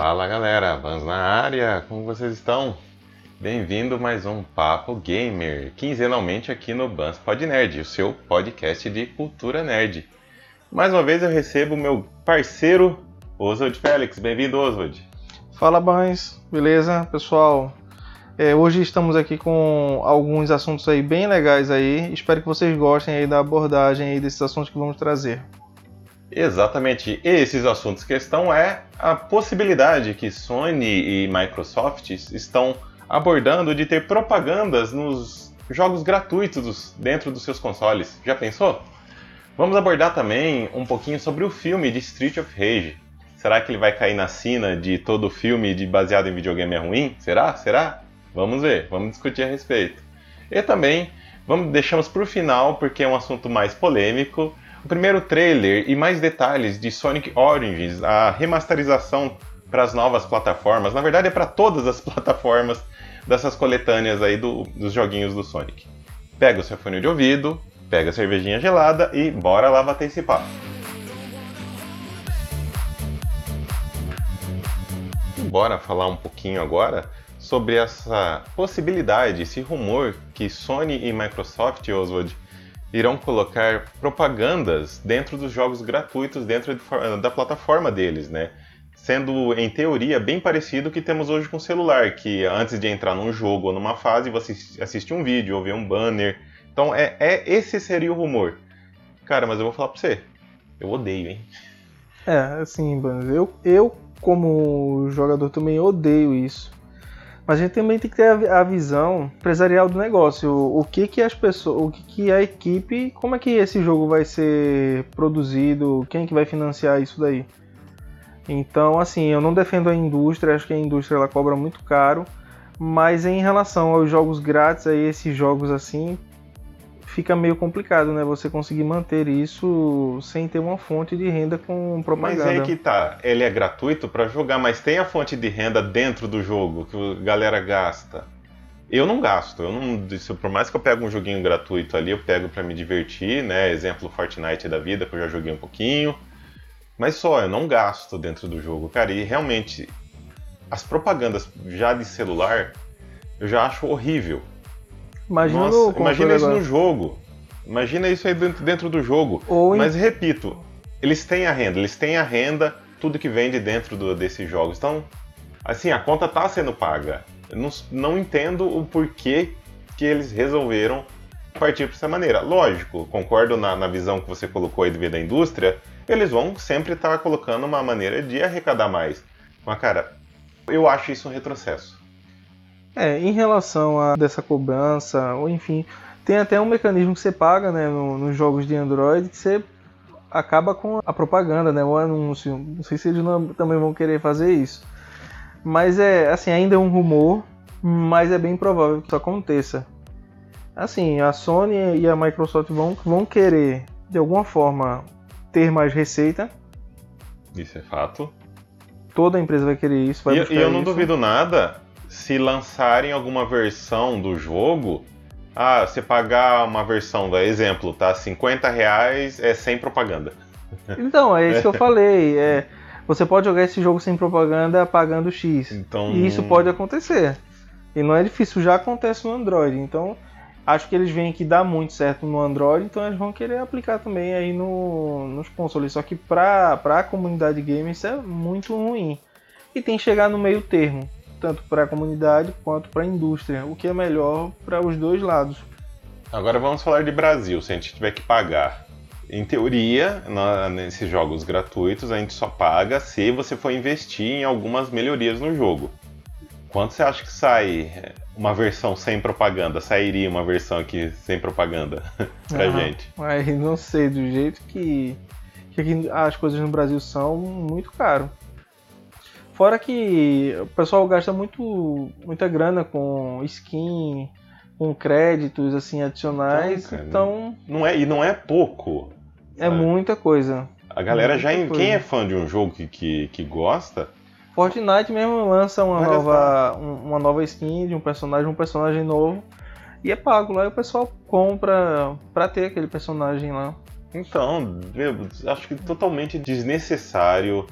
Fala galera, Vans na área, como vocês estão? Bem-vindo mais um Papo Gamer, quinzenalmente aqui no Bans Pod Nerd, o seu podcast de cultura nerd. Mais uma vez eu recebo meu parceiro Oswald Félix, bem-vindo Oswald. Fala Bans, beleza pessoal? É, hoje estamos aqui com alguns assuntos aí bem legais aí, espero que vocês gostem aí da abordagem aí desses assuntos que vamos trazer. Exatamente. Esses assuntos questão é a possibilidade que Sony e Microsoft estão abordando de ter propagandas nos jogos gratuitos dentro dos seus consoles. Já pensou? Vamos abordar também um pouquinho sobre o filme de Street of Rage. Será que ele vai cair na sina de todo filme de baseado em videogame é ruim? Será? Será? Vamos ver, vamos discutir a respeito. E também vamos deixamos para o final porque é um assunto mais polêmico o primeiro trailer e mais detalhes de Sonic Origins, a remasterização para as novas plataformas, na verdade é para todas as plataformas dessas coletâneas aí do, dos joguinhos do Sonic. Pega o seu fone de ouvido, pega a cervejinha gelada e bora lá bater esse papo. Bora falar um pouquinho agora sobre essa possibilidade, esse rumor que Sony e Microsoft, Oswald, irão colocar propagandas dentro dos jogos gratuitos dentro da plataforma deles, né? Sendo, em teoria, bem parecido o que temos hoje com o celular, que antes de entrar num jogo ou numa fase, você assiste um vídeo ou vê um banner. Então, é, é esse seria o rumor. Cara, mas eu vou falar pra você, eu odeio, hein? É, assim, eu, eu como jogador também odeio isso. Mas a gente também tem que ter a, visão empresarial do negócio. O, que que as pessoas, o que que a equipe, como é que esse jogo vai ser produzido, quem que vai financiar isso daí? Então, assim, eu não defendo a indústria, acho que a indústria ela cobra muito caro, mas em relação aos jogos grátis, aí esses jogos assim, fica meio complicado, né? Você conseguir manter isso sem ter uma fonte de renda com propaganda. Mas aí que tá, ele é gratuito para jogar, mas tem a fonte de renda dentro do jogo que a galera gasta. Eu não gasto, eu não, por mais que eu pegue um joguinho gratuito ali, eu pego para me divertir, né? Exemplo Fortnite da vida, que eu já joguei um pouquinho. Mas só, eu não gasto dentro do jogo, cara. E realmente, as propagandas já de celular, eu já acho horrível. Imagina, Nossa, imagina isso agora. no jogo. Imagina isso aí dentro, dentro do jogo. Ou Mas em... repito, eles têm a renda, eles têm a renda, tudo que vende dentro do, desses jogos. Então, assim, a conta está sendo paga. Eu não, não entendo o porquê que eles resolveram partir para essa maneira. Lógico, concordo na, na, visão que você colocou aí devido à indústria, eles vão sempre estar tá colocando uma maneira de arrecadar mais. Mas, cara, eu acho isso um retrocesso. É, em relação a dessa cobrança, ou enfim, tem até um mecanismo que você paga né, no, nos jogos de Android que você acaba com a propaganda, né, o anúncio. Não sei se eles não, também vão querer fazer isso. Mas é, assim, ainda é um rumor, mas é bem provável que isso aconteça. Assim, a Sony e a Microsoft vão, vão querer, de alguma forma, ter mais receita. Isso é fato. Toda empresa vai querer isso. Vai e, e eu não isso. duvido nada se lançarem alguma versão do jogo, ah, você pagar uma versão, da exemplo, tá? 50 reais é sem propaganda. Então, é isso que eu falei. É, você pode jogar esse jogo sem propaganda pagando X. Então... E isso pode acontecer. E não é difícil, já acontece no Android. Então, acho que eles veem que dá muito certo no Android, então eles vão querer aplicar também aí no, nos consoles. Só que para a comunidade gamer isso é muito ruim. E tem que chegar no meio termo tanto para a comunidade quanto para a indústria, o que é melhor para os dois lados. Agora vamos falar de Brasil, se a gente tiver que pagar. Em teoria, na, nesses jogos gratuitos, a gente só paga se você for investir em algumas melhorias no jogo. Quanto você acha que sai uma versão sem propaganda? Sairia uma versão aqui sem propaganda pra ah, gente? Mas não sei, do jeito que, que as coisas no Brasil são, muito caro. Fora que o pessoal gasta muito, muita grana com skin, com créditos assim adicionais, então, cara, então não é e não é pouco. É sabe? muita coisa. A galera muita já coisa. quem é fã de um jogo que, que, que gosta, Fortnite mesmo lança uma nova, uma nova skin de um personagem, um personagem novo e é pago lá e o pessoal compra pra ter aquele personagem lá. Então, eu acho que totalmente desnecessário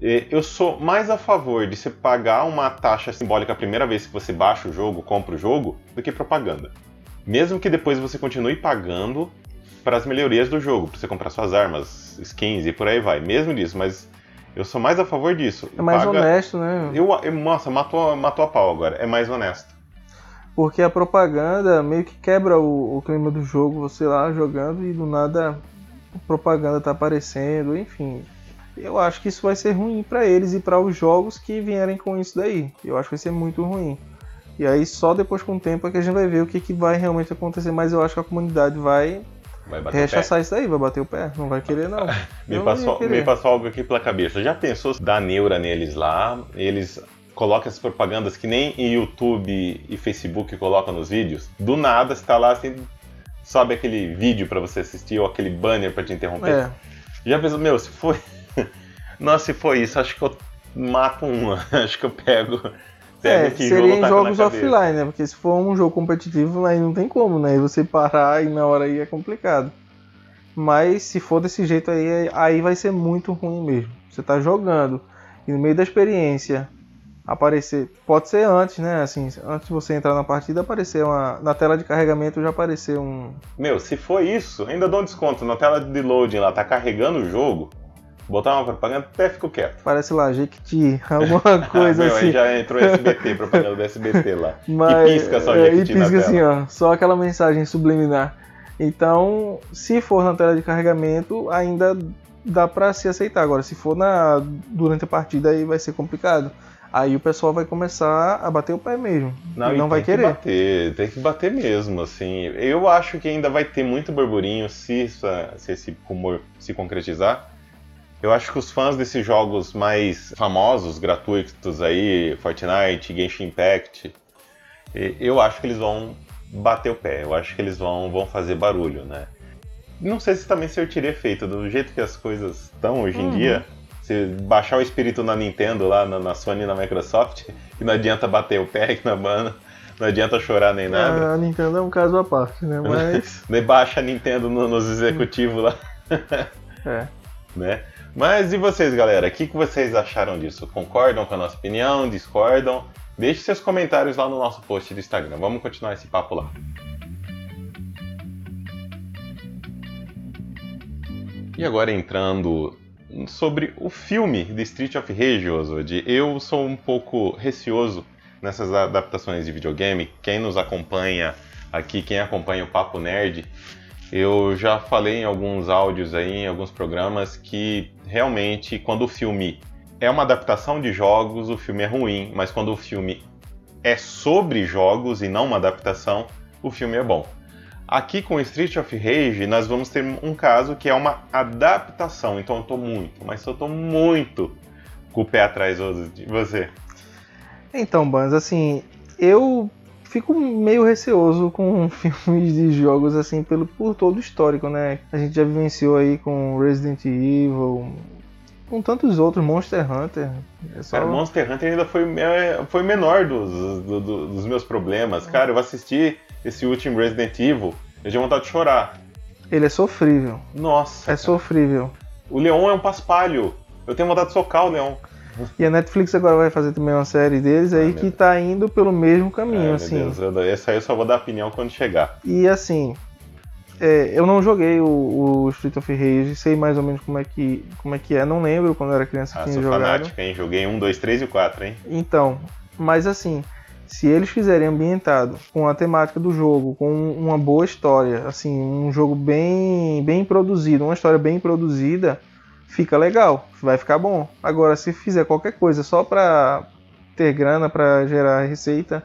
Eu sou mais a favor de você pagar uma taxa simbólica a primeira vez que você baixa o jogo, compra o jogo, do que propaganda. Mesmo que depois você continue pagando para as melhorias do jogo, para você comprar suas armas, skins e por aí vai. Mesmo disso, mas eu sou mais a favor disso. É mais Paga... honesto, né? Eu, eu, nossa, matou, matou a pau agora. É mais honesto. Porque a propaganda meio que quebra o, o clima do jogo, você lá jogando e do nada a propaganda tá aparecendo, enfim. Eu acho que isso vai ser ruim para eles e para os jogos que vierem com isso daí. Eu acho que vai ser muito ruim. E aí só depois com o tempo é que a gente vai ver o que, que vai realmente acontecer, mas eu acho que a comunidade vai, vai rechaçar isso aí, vai bater o pé, não vai querer não. me, passou, me passou algo aqui pela cabeça. Já pensou dar neura neles lá, eles colocam as propagandas que nem em YouTube e Facebook colocam nos vídeos? Do nada está lá assim, sobe aquele vídeo para você assistir ou aquele banner para te interromper. É. Já pensou, meu, se foi. Nossa, se foi isso, acho que eu mato um, acho que eu pego é, seria em jogos offline, né? Porque se for um jogo competitivo, aí não tem como, né? E você parar e na hora aí é complicado. Mas se for desse jeito aí, aí vai ser muito ruim mesmo. Você tá jogando e no meio da experiência aparecer, pode ser antes, né? Assim, antes de você entrar na partida, aparecer uma na tela de carregamento já aparecer um Meu, se for isso, ainda dou um desconto na tela de loading lá, tá carregando o jogo botar uma propaganda, até fico quieto. Parece lá, Jequiti, alguma coisa Meu, assim. Aí já entrou SBT, propaganda do SBT lá. Mas, e pisca só Jequiti é, E pisca assim, ó, só aquela mensagem subliminar. Então, se for na tela de carregamento, ainda dá para se aceitar. Agora, se for na durante a partida, aí vai ser complicado. Aí o pessoal vai começar a bater o pé mesmo. Não, não vai tem querer. Que bater, tem que bater mesmo, assim. Eu acho que ainda vai ter muito burburinho se, se esse rumor se concretizar. Eu acho que os fãs desses jogos mais famosos, gratuitos aí, Fortnite, Genshin Impact, eu acho que eles vão bater o pé, eu acho que eles vão, vão fazer barulho, né? Não sei se também surtiria efeito, do jeito que as coisas estão hoje em uhum. dia, se baixar o espírito na Nintendo, lá na, na Sony e na Microsoft, que não adianta bater o pé aqui na banda, não adianta chorar nem nada. A Nintendo é um caso à parte, né? Mas. baixa a Nintendo no, nos executivos lá. é. Né? Mas e vocês, galera? O que, que vocês acharam disso? Concordam com a nossa opinião? Discordam? Deixe seus comentários lá no nosso post do Instagram. Vamos continuar esse papo lá. E agora entrando sobre o filme de Street of Rage, Oswald. Eu sou um pouco receoso nessas adaptações de videogame. Quem nos acompanha aqui, quem acompanha o Papo Nerd, eu já falei em alguns áudios aí, em alguns programas, que realmente quando o filme é uma adaptação de jogos, o filme é ruim, mas quando o filme é sobre jogos e não uma adaptação, o filme é bom. Aqui com Street of Rage, nós vamos ter um caso que é uma adaptação, então eu tô muito, mas eu tô muito com o pé atrás de você. Então, Bans, assim, eu fico meio receoso com filmes de jogos assim pelo por todo o histórico, né? A gente já vivenciou aí com Resident Evil, com tantos outros, Monster Hunter. É só... Cara, Monster Hunter ainda foi, foi menor dos, do, dos meus problemas. Cara, eu assisti esse último Resident Evil, eu tinha vontade de chorar. Ele é sofrível. Nossa. É cara. sofrível. O Leon é um paspalho. Eu tenho vontade de socar o Leon. E a Netflix agora vai fazer também uma série deles aí que tá indo pelo mesmo caminho, assim. Meu Deus, essa aí eu só vou dar opinião quando chegar. E assim, é, eu não joguei o, o, Street of Rage, sei mais ou menos como é que, como é, que é, não lembro quando eu era criança ah, que sou jogado. fanático, hein? Joguei 1, 2, 3 e 4, hein? Então, mas assim, se eles fizerem ambientado com a temática do jogo, com uma boa história, assim, um jogo bem, bem produzido, uma história bem produzida, fica legal, vai ficar bom. Agora, se fizer qualquer coisa só pra ter grana, pra gerar receita,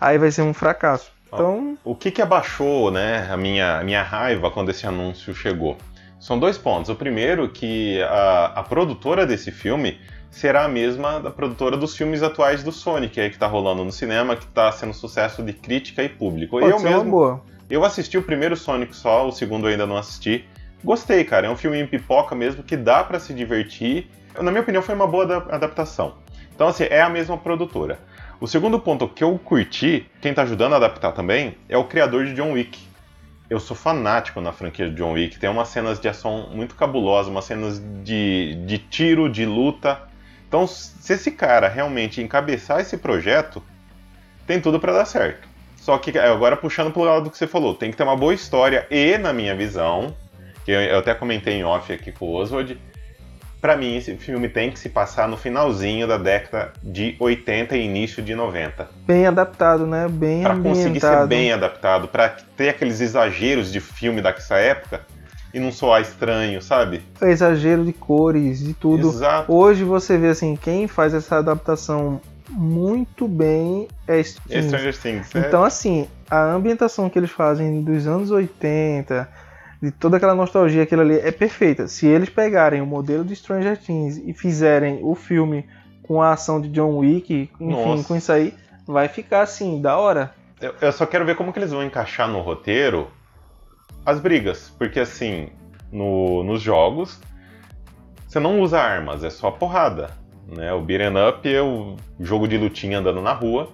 aí vai ser um fracasso. Então... O que que abaixou, né, a minha, a minha raiva quando esse anúncio chegou? São dois pontos. O primeiro, que a, a produtora desse filme será a mesma da produtora dos filmes atuais do Sonic, aí que tá rolando no cinema, que tá sendo sucesso de crítica e público. Pode eu ser mesmo, boa. Eu assisti o primeiro Sonic só, o segundo eu ainda não assisti. Gostei, cara. É um filme em pipoca mesmo que dá para se divertir. Na minha opinião, foi uma boa adaptação. Então, assim, é a mesma produtora. O segundo ponto que eu curti, quem tá ajudando a adaptar também, é o criador de John Wick. Eu sou fanático na franquia de John Wick. Tem umas cenas de ação muito cabulosas, umas cenas de, de tiro, de luta Então, se esse cara realmente encabeçar esse projeto, tem tudo para dar certo. Só que agora puxando pro lado do que você falou, tem que ter uma boa história e, na minha visão, que eu até comentei em off aqui com o Oswald, para mim esse filme tem que se passar no finalzinho da década de 80 e início de 90. Bem adaptado, né? Bem pra ambientado. conseguir ser bem adaptado, para ter aqueles exageros de filme dessa época e não soar estranho, sabe? É exagero de cores e tudo. Exato. Hoje você vê assim, quem faz essa adaptação muito bem é Stranger, Stranger Things. é- Então, assim, a ambientação que eles fazem dos anos 80, de toda aquela nostalgia, aquilo ali, é perfeita. Se eles pegarem o modelo de Stranger Things e fizerem o filme com a ação de John Wick, enfim, Nossa. com isso aí, vai ficar assim, da hora. Eu, eu só quero ver como que eles vão encaixar no roteiro as brigas. Porque assim, no- nos jogos, você não usa armas, é só porrada. Né? O beat'em up é o jogo de lutinha andando na rua.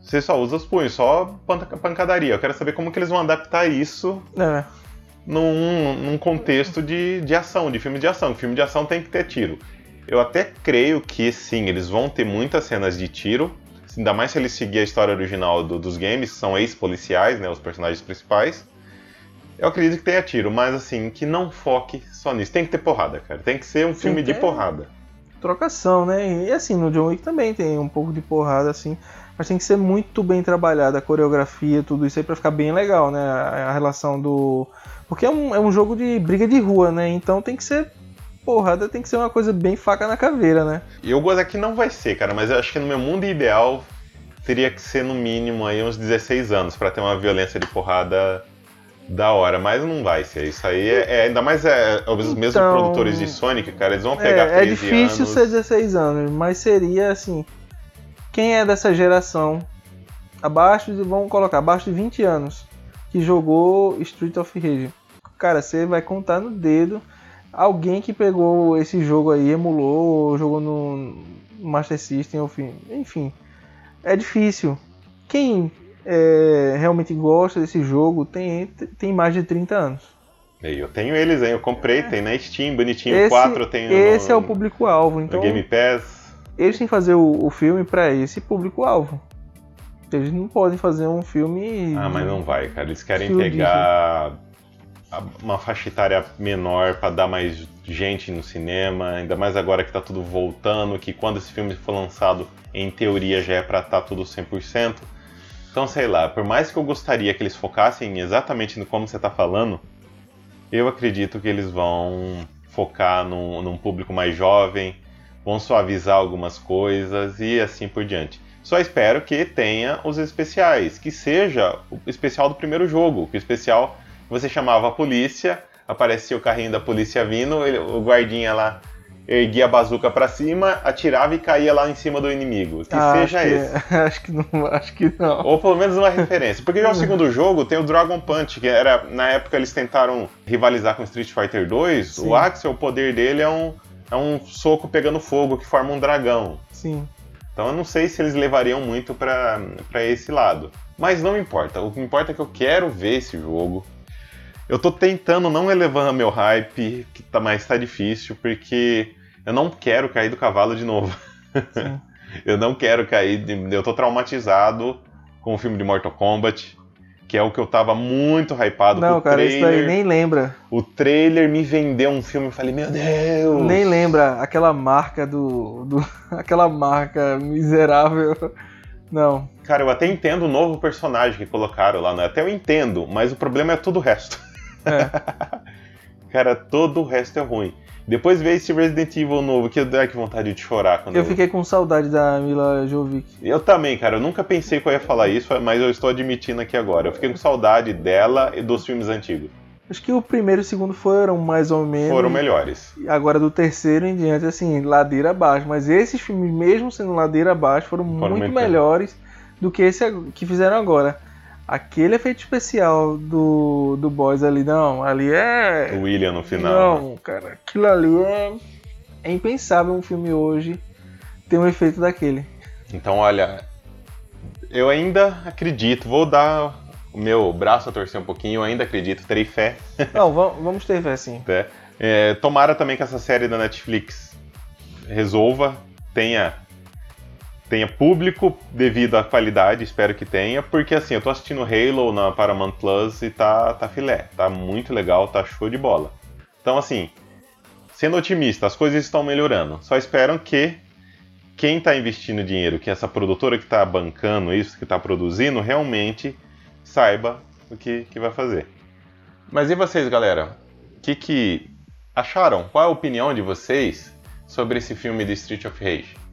Você só usa os punhos, só pan- pancadaria. Eu quero saber como que eles vão adaptar isso É, num, num contexto de, de ação, de filme de ação. Filme de ação tem que ter tiro. Eu até creio que sim, eles vão ter muitas cenas de tiro. Ainda mais se eles seguir a história original do- dos games, que são ex-policiais, né, os personagens principais. Eu acredito que tenha tiro, mas assim, que não foque só nisso. Tem que ter porrada, cara. Tem que ser um filme de porrada. trocação, né? E assim, no John Wick também tem um pouco de porrada, assim. Mas tem que ser muito bem trabalhada a coreografia, tudo isso aí pra ficar bem legal, né? A, relação do. Porque é um, é um jogo de briga de rua, né? Então tem que ser. Porrada tem que ser uma coisa bem faca na caveira, né? E eu gosto aqui não vai ser, cara, mas eu acho que no meu mundo ideal teria que ser no mínimo aí uns 16 anos pra ter uma violência de porrada da hora, mas não vai ser. Isso aí é, é- ainda mais é, os mesmos Então- produtores de Sonic, cara, eles vão pegar É, é 13 difícil anos. ser 16 anos, mas seria assim. Quem é dessa geração, abaixo de. Vamos colocar, abaixo de 20 anos, que jogou Street of Rage. Cara, você vai contar no dedo alguém que pegou esse jogo aí, emulou, ou jogou no Master System, enfim. É difícil. Quem é, realmente gosta desse jogo tem, tem mais de 30 anos. Eu tenho eles aí, eu comprei, tem na Steam, bonitinho, Esse, 4 eu tenho esse no, é o público-alvo. Então, Game Pass. Eles têm que fazer o, o filme pra esse público-alvo. Eles não podem fazer um filme. Ah, mas não vai, cara. Eles querem pegar uma faixa etária menor pra dar mais gente no cinema, ainda mais agora que tá tudo voltando, que quando esse filme for lançado, em teoria já é pra estar tudo 100%. Então, sei lá, por mais que eu gostaria que eles focassem exatamente no como você tá falando, eu acredito que eles vão focar num, num público mais jovem, vão suavizar algumas coisas e assim por diante. Só espero que tenha os especiais, que seja o especial do primeiro jogo, que o especial você chamava a polícia, aparecia o carrinho da polícia vindo, ele- o guardinha lá erguia a bazuca pra cima, atirava e caía lá em cima do inimigo. Que Ah, seja acho que- esse. acho que não, acho que não. Ou pelo menos uma referência. Porque já o segundo jogo tem o Dragon Punch, que era. Na época eles tentaram rivalizar com Street Fighter 2. Sim. O Axel, o poder dele é um, é um soco pegando fogo que forma um dragão. Sim. Então eu não sei se eles levariam muito pra pra esse lado. Mas não importa. O que importa é que eu quero ver esse jogo. Eu tô tentando não elevar meu hype, que tá, mas tá difícil, porque eu não quero cair do cavalo de novo. Eu não quero cair. de- Eu tô traumatizado com o filme de Mortal Kombat, que é o que eu tava muito hypado Não, com o cara, isso trailer. daí nem lembra. O trailer me vendeu um filme e falei, meu Deus! Nem lembra aquela marca do. do aquela marca miserável. Não. Cara, eu até entendo o novo personagem que colocaram lá, né? Até eu entendo, mas o problema é todo o resto. É. Cara, todo o resto é ruim. Depois veio esse Resident Evil novo, que dá que vontade de chorar quando Eu fiquei com saudade da Mila Jovic. Eu também, cara. Eu nunca pensei que eu ia falar isso, mas eu estou admitindo aqui agora. Eu fiquei com saudade dela e dos filmes antigos. Acho que o primeiro e o segundo foram mais ou menos. Foram melhores. Agora do terceiro em diante, assim, ladeira abaixo. Mas esses filmes, mesmo sendo ladeira abaixo, foram, Foram muito melhores do que esse que fizeram agora. Aquele efeito especial do, do Boys ali, não, ali é. O William no final. né? Não, cara, aquilo ali é. É impensável um filme hoje ter um efeito daquele. Então, olha, eu ainda acredito, vou dar o meu braço a torcer um pouquinho, eu ainda acredito, terei fé. Não, va- vamos ter fé sim. né? É, tomara também que essa série da Netflix resolva, tenha tenha público devido à qualidade, espero que tenha, porque assim, eu tô assistindo Halo na Paramount Plus e tá, tá filé, tá muito legal, tá show de bola. Então assim, sendo otimista, as coisas estão melhorando. Só esperam que quem está investindo dinheiro, que essa produtora que está bancando isso, que está produzindo, realmente saiba o que, que vai fazer. Mas e vocês, galera? O que, que acharam? Qual é a opinião de vocês sobre esse filme de Street of Rage?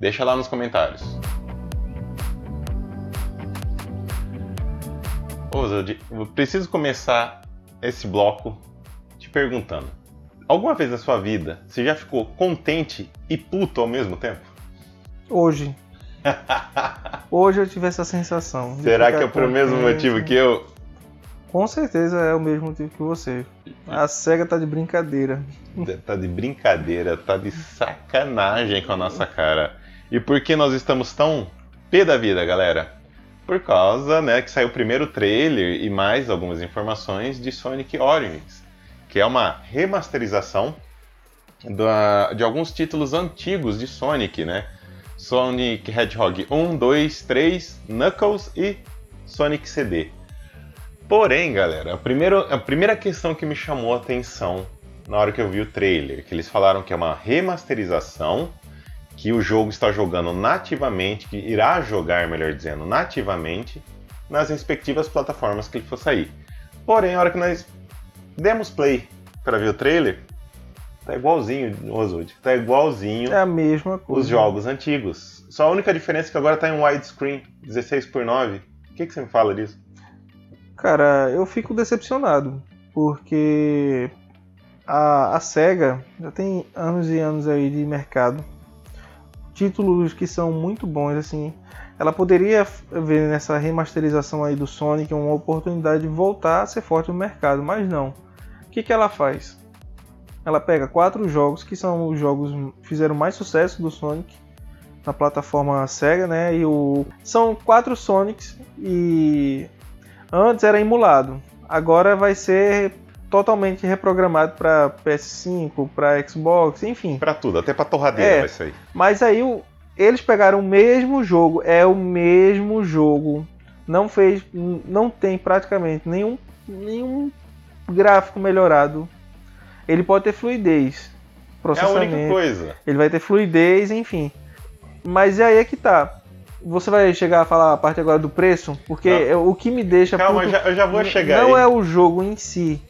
Deixa lá nos comentários. Zod, eu preciso começar esse bloco te perguntando. Alguma vez na sua vida você já ficou contente e puto ao mesmo tempo? Hoje. Hoje eu tive essa sensação. Será que é por mesmo motivo que eu? Com certeza é o mesmo motivo que você. A SEGA tá de brincadeira. Tá de brincadeira, tá de sacanagem com a nossa cara. E por que nós estamos tão pé da vida, galera? Por causa, né, que saiu o primeiro trailer e mais algumas informações de Sonic Origins, que é uma remasterização da, de alguns títulos antigos de Sonic, né? Sonic Hedgehog 1, 2, 3, Knuckles e Sonic CD. Porém, galera, a primeira, a primeira questão que me chamou a atenção na hora que eu vi o trailer, que eles falaram que é uma remasterização, que o jogo está jogando nativamente, que irá jogar, melhor dizendo, nativamente nas respectivas plataformas que ele for sair. Porém, a hora que nós demos play para ver o trailer, Tá igualzinho, Oswald. Tá igualzinho. É a mesma coisa. Os jogos antigos. Só a única diferença é que agora tá em widescreen, 16 por 9. O que, que você me fala disso? Cara, eu fico decepcionado. Porque a, a SEGA já tem anos e anos aí de mercado. Títulos que são muito bons, assim. Ela poderia ver nessa remasterização aí do Sonic uma oportunidade de voltar a ser forte no mercado, mas não. O que, que ela faz? ela pega quatro jogos que são os jogos que fizeram mais sucesso do Sonic na plataforma Sega, né? E o são quatro Sonics e antes era emulado, agora vai ser totalmente reprogramado para PS5, para Xbox, enfim. Para tudo, até para torradeira é, vai sair. Mas aí o, eles pegaram o mesmo jogo, é o mesmo jogo. Não fez, não tem praticamente nenhum nenhum gráfico melhorado ele pode ter fluidez. Processamento, é a única coisa. Ele vai ter fluidez, enfim. Mas aí é que tá. Você vai chegar a falar a parte agora do preço? Porque não. o que me deixa. Calma, puto, eu já vou chegar Não aí. é o jogo em si.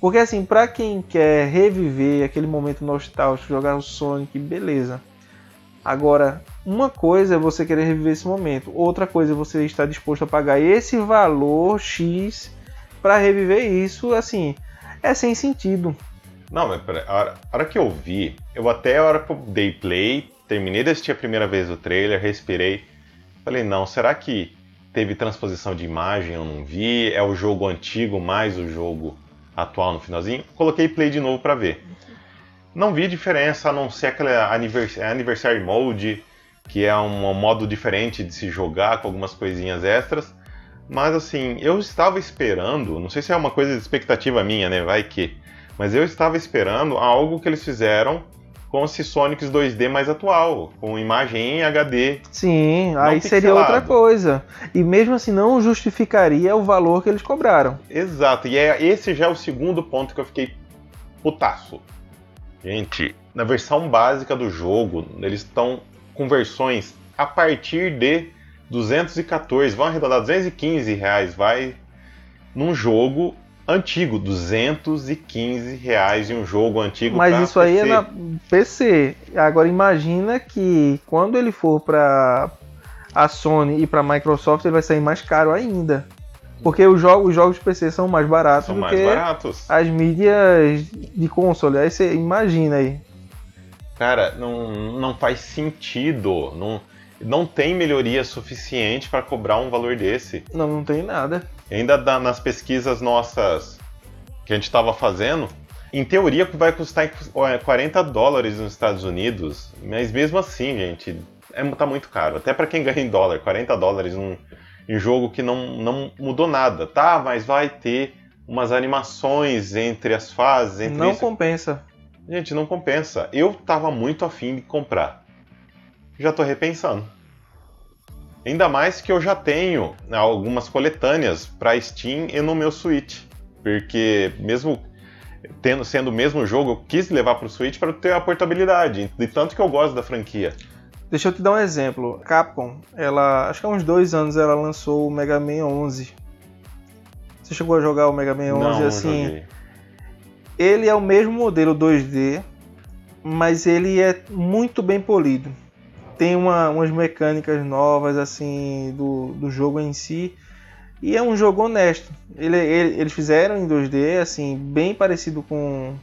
Porque assim, para quem quer reviver aquele momento nostálgico, jogar o Sonic, beleza. Agora, uma coisa é você querer reviver esse momento, outra coisa é você estar disposto a pagar esse valor X para reviver isso, assim, é sem sentido. Não, mas pera, a hora, a hora que eu vi, eu até a hora que eu dei play, terminei de assistir a primeira vez o trailer, respirei, falei, não, será que teve transposição de imagem, eu não vi, é o jogo antigo mais o jogo atual no finalzinho? Coloquei play de novo para ver. Não vi diferença, a não ser aquela Anniversary Mode, que é um modo diferente de se jogar com algumas coisinhas extras. Mas assim, eu estava esperando, não sei se é uma coisa de expectativa minha, né? Vai que mas eu estava esperando algo que eles fizeram com esse Sonics 2D mais atual, com imagem em HD. Sim, aí pixelado. seria outra coisa. E mesmo assim não justificaria o valor que eles cobraram. Exato, e é, esse já é o segundo ponto que eu fiquei putaço. Gente, na versão básica do jogo, eles estão com versões a partir de 214, vão arredondar 215 reais, vai num jogo antigo, 215 reais em um jogo antigo. Mas isso PC. aí é na PC. Agora imagina que quando ele for para a Sony e para a Microsoft ele vai sair mais caro ainda. Porque os jogos, os jogos de PC são mais baratos são do mais que baratos. as mídias de console. Aí você imagina aí. Cara, não, não faz sentido. Não, não tem melhoria suficiente para cobrar um valor desse. Não, não tem nada. Ainda dá, nas pesquisas nossas que a gente estava fazendo, em teoria vai custar 40 dólares nos Estados Unidos, mas mesmo assim, gente, é, tá muito caro. Até para quem ganha em dólar, 40 dólares num, em jogo que não, não mudou nada. Tá, mas vai ter umas animações entre as fases. Entre não isso. compensa. Gente, não compensa. Eu tava muito afim de comprar. Já tô repensando. Ainda mais que eu já tenho algumas coletâneas para Steam e no meu Switch. Porque mesmo tendo, sendo o mesmo jogo, eu quis levar para o Switch para ter a portabilidade. De tanto que eu gosto da franquia. Deixa eu te dar um exemplo. Capcom, ela, acho que há uns dois anos ela lançou o Mega Man 11. Você chegou a jogar o Mega Man 11 não, assim? Joguei. Ele é o mesmo modelo 2D, mas ele é muito bem polido. Tem uma, umas mecânicas novas assim do, do jogo em si e é um jogo honesto. Ele, ele, eles fizeram em 2D assim bem parecido com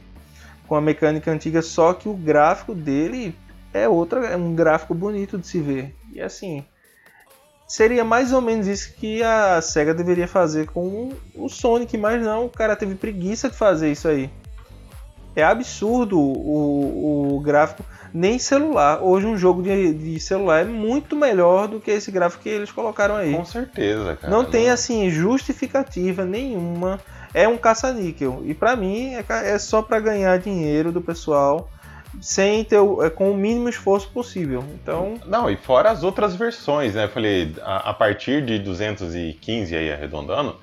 com a mecânica antiga, só que o gráfico dele é outra, é um gráfico bonito de se ver. E assim, seria mais ou menos isso que a Sega deveria fazer com o Sonic, mas não, o cara teve preguiça de fazer isso aí. É absurdo o, o gráfico, nem celular. Hoje um jogo de, de, celular é muito melhor do que esse gráfico que eles colocaram aí. Com certeza, cara. Não tem assim justificativa nenhuma. É um caça-níquel. E para mim é, é só para ganhar dinheiro do pessoal sem ter é, com o mínimo esforço possível. Então, não, e fora as outras versões, né? Eu falei, a, a partir de 215 aí arredondando,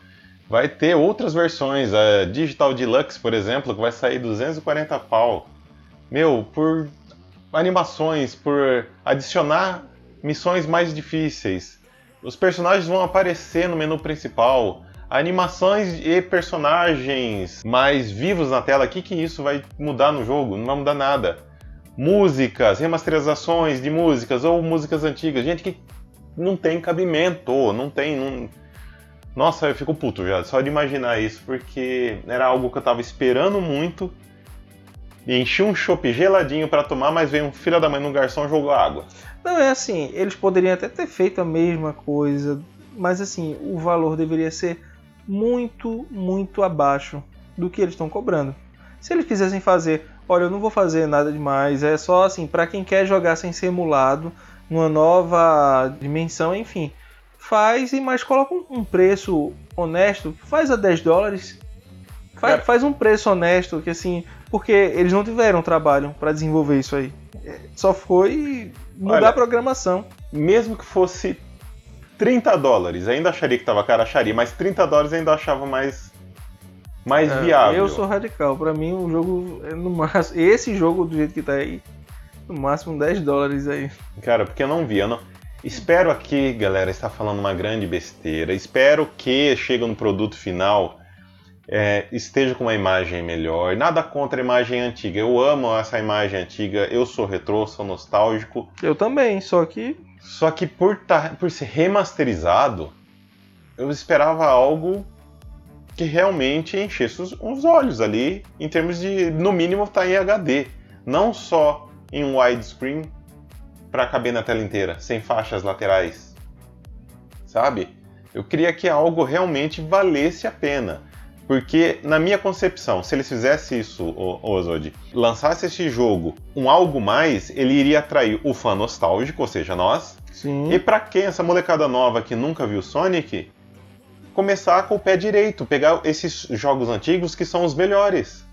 vai ter outras versões, a Digital Deluxe, por exemplo, que vai sair 240 pau. Meu, por animações, por adicionar missões mais difíceis. Os personagens vão aparecer no menu principal. Animações e personagens mais vivos na tela, o que, que isso vai mudar no jogo? Não vai mudar nada. Músicas, remasterizações de músicas ou músicas antigas. Gente, que não tem cabimento, não tem. Não... Nossa, eu fico puto já, só de imaginar isso, porque era algo que eu tava esperando muito. E enchi um chopp geladinho para tomar, mas veio um filho da mãe no garçom e jogou água. Não, é assim, eles poderiam até ter feito a mesma coisa, mas assim, o valor deveria ser muito, muito abaixo do que eles estão cobrando. Se eles quisessem fazer, olha, eu não vou fazer nada demais, é só assim, para quem quer jogar sem ser emulado, numa nova dimensão, enfim, faz e mais coloca um preço honesto, faz a 10 dólares, faz, faz um preço honesto, que assim, porque eles não tiveram trabalho para desenvolver isso aí. Só foi mudar olha, a programação. Mesmo que fosse 30 dólares, ainda acharia que tava caro, acharia, mas 30 dólares ainda achava mais mais é, viável. Eu sou radical, para mim o jogo é no máximo, esse jogo do jeito que tá aí, no máximo 10 dólares aí. Cara, porque eu não vi, eu não Espero aqui, galera, estar falando uma grande besteira. Espero que chegue no produto final é, esteja com uma imagem melhor. Nada contra a imagem antiga. Eu amo essa imagem antiga. Eu sou retrô, sou nostálgico. Eu também, só que só que por, tá, por ser remasterizado, eu esperava algo que realmente enchesse os, os olhos ali, em termos de, no mínimo, estar tá em HD. Não só em widescreen para caber na tela inteira, sem faixas laterais. Sabe? Eu queria que algo realmente valesse a pena. Porque, na minha concepção, se eles fizessem isso, Ozod, lançasse esse jogo um algo mais, ele iria atrair o fã nostálgico, ou seja, nós. Sim. E para quem essa molecada nova que nunca viu Sonic, começar com o pé direito, pegar esses jogos antigos que são os melhores.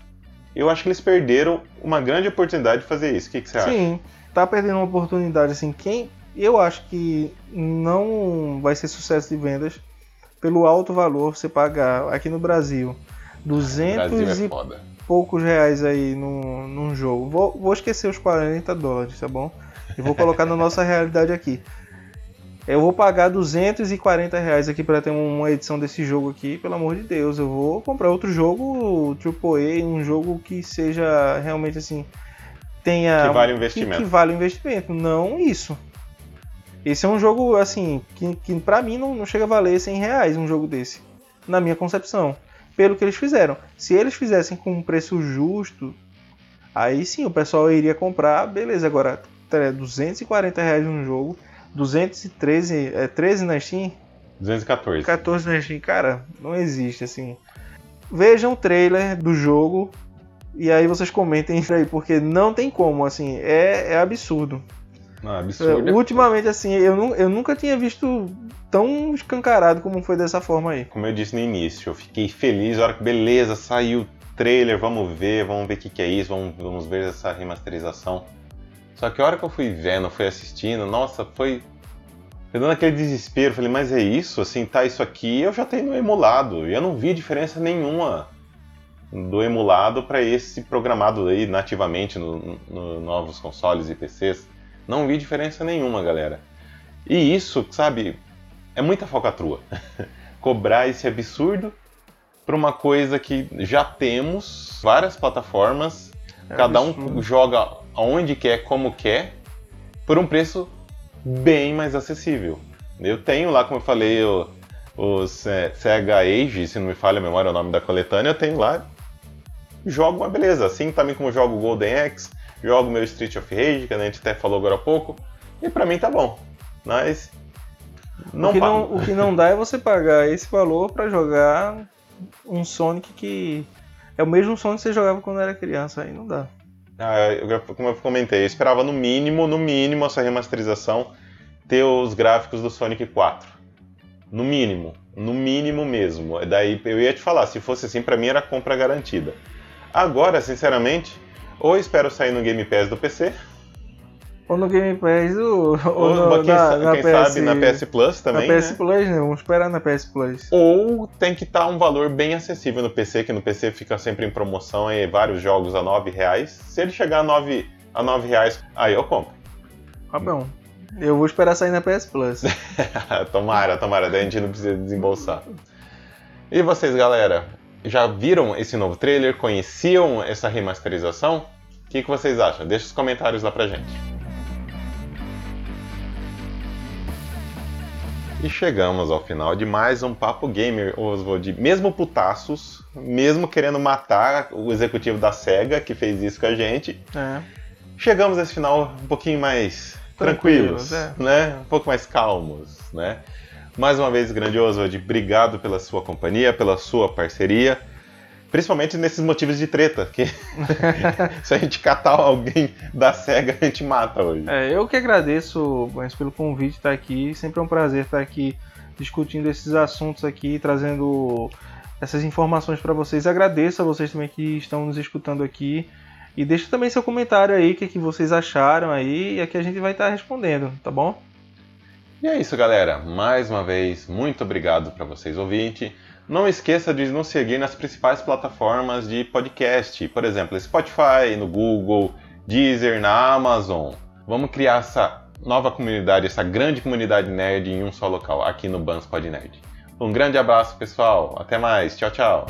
Eu acho que eles perderam uma grande oportunidade de fazer isso. O que, que você Sim, acha? Sim, tá perdendo uma oportunidade. Assim, quem eu acho que não vai ser sucesso de vendas pelo alto valor você pagar aqui no Brasil 200 Brasil é e poucos reais aí num, num jogo. Vou, vou esquecer os 40 dólares, tá bom? E vou colocar na nossa realidade aqui. Eu vou pagar 240 reais aqui para ter uma edição desse jogo aqui, pelo amor de Deus. Eu vou comprar outro jogo AAA, um jogo que seja realmente assim. Tenha. Que vale o investimento. Que, que vale o investimento, não isso. Esse é um jogo, assim, que, que para mim não, não chega a valer 100 reais um jogo desse. Na minha concepção. Pelo que eles fizeram. Se eles fizessem com um preço justo, aí sim o pessoal iria comprar, beleza. Agora, 240 reais um jogo, 213, é 13 na Steam? 214. 14 na Steam, cara, não existe assim. Vejam o trailer do jogo e aí vocês comentem isso aí, porque não tem como, assim, é, é absurdo. Não, absurdo. É, ultimamente, assim, eu, eu nunca tinha visto tão escancarado como foi dessa forma aí. Como eu disse no início, eu fiquei feliz na hora que beleza, saiu trailer, vamos ver, vamos ver o que, que é isso, vamos, vamos ver essa remasterização. Só que a hora que eu fui vendo, fui assistindo, nossa, foi. Foi dando aquele desespero, falei, mas é isso, assim, tá isso aqui, eu já tenho emulado, e eu não vi diferença nenhuma do emulado para esse programado aí nativamente nos no novos consoles e PCs. Não vi diferença nenhuma, galera. E isso, sabe, é muita falcatrua. Cobrar esse absurdo para uma coisa que já temos várias plataformas, é cada absurdo. um joga aonde quer, como quer, por um preço bem mais acessível. Eu tenho lá, como eu falei, o, o Sega Age, se não me falha a memória o nome da coletânea, eu tenho lá, jogo uma beleza. Assim também como jogo Golden Axe, jogo meu Street of Rage, que a gente até falou agora há pouco, e pra mim tá bom. Mas não o, que não, o que não dá é você pagar esse valor para jogar um Sonic que é o mesmo Sonic que você jogava quando era criança, aí não dá. Ah, eu, como eu comentei, eu esperava no mínimo, no mínimo, essa remasterização ter os gráficos do Sonic 4. No mínimo, no mínimo mesmo. Daí eu ia te falar, se fosse assim, para mim era compra garantida. Agora, sinceramente, ou espero sair no Game Pass do PC, ou no Game Pass, ou, ou no, quem, na, na quem PS, sabe na PS Plus também. Na PS né? Plus, né? Vamos esperar na PS Plus. Ou tem que estar tá um valor bem acessível no PC, que no PC fica sempre em promoção e vários jogos a R$ reais. Se ele chegar a 9, a 9 reais, aí eu compro. Tá bom. Eu vou esperar sair na PS Plus. tomara, tomara, daí a gente não precisa desembolsar. E vocês, galera? Já viram esse novo trailer? Conheciam essa remasterização? O que, que vocês acham? Deixa os comentários lá pra gente. E chegamos ao final de mais um Papo Gamer, Oswald. Mesmo putaços, mesmo querendo matar o executivo da SEGA que fez isso com a gente, é. chegamos a esse final um pouquinho mais tranquilos, tranquilos é. né? Um pouco mais calmos, né? Mais uma vez, grande Oswald, obrigado pela sua companhia, pela sua parceria. Principalmente nesses motivos de treta, que se a gente catar alguém da SEGA, a gente mata hoje. É, eu que agradeço, mas pelo convite estar aqui. Sempre é um prazer estar aqui discutindo esses assuntos aqui, trazendo essas informações para vocês. Agradeço a vocês também que estão nos escutando aqui. E deixa também seu comentário aí, o que, que vocês acharam aí, e aqui a gente vai estar respondendo, tá bom? E é isso, galera. Mais uma vez, muito obrigado para vocês ouvintes. Não esqueça de nos seguir nas principais plataformas de podcast, por exemplo, Spotify, no Google, Deezer, na Amazon. Vamos criar essa nova comunidade, essa grande comunidade nerd em um só local, aqui no Bans Pod Nerd. Um grande abraço, pessoal. Até mais. Tchau, tchau.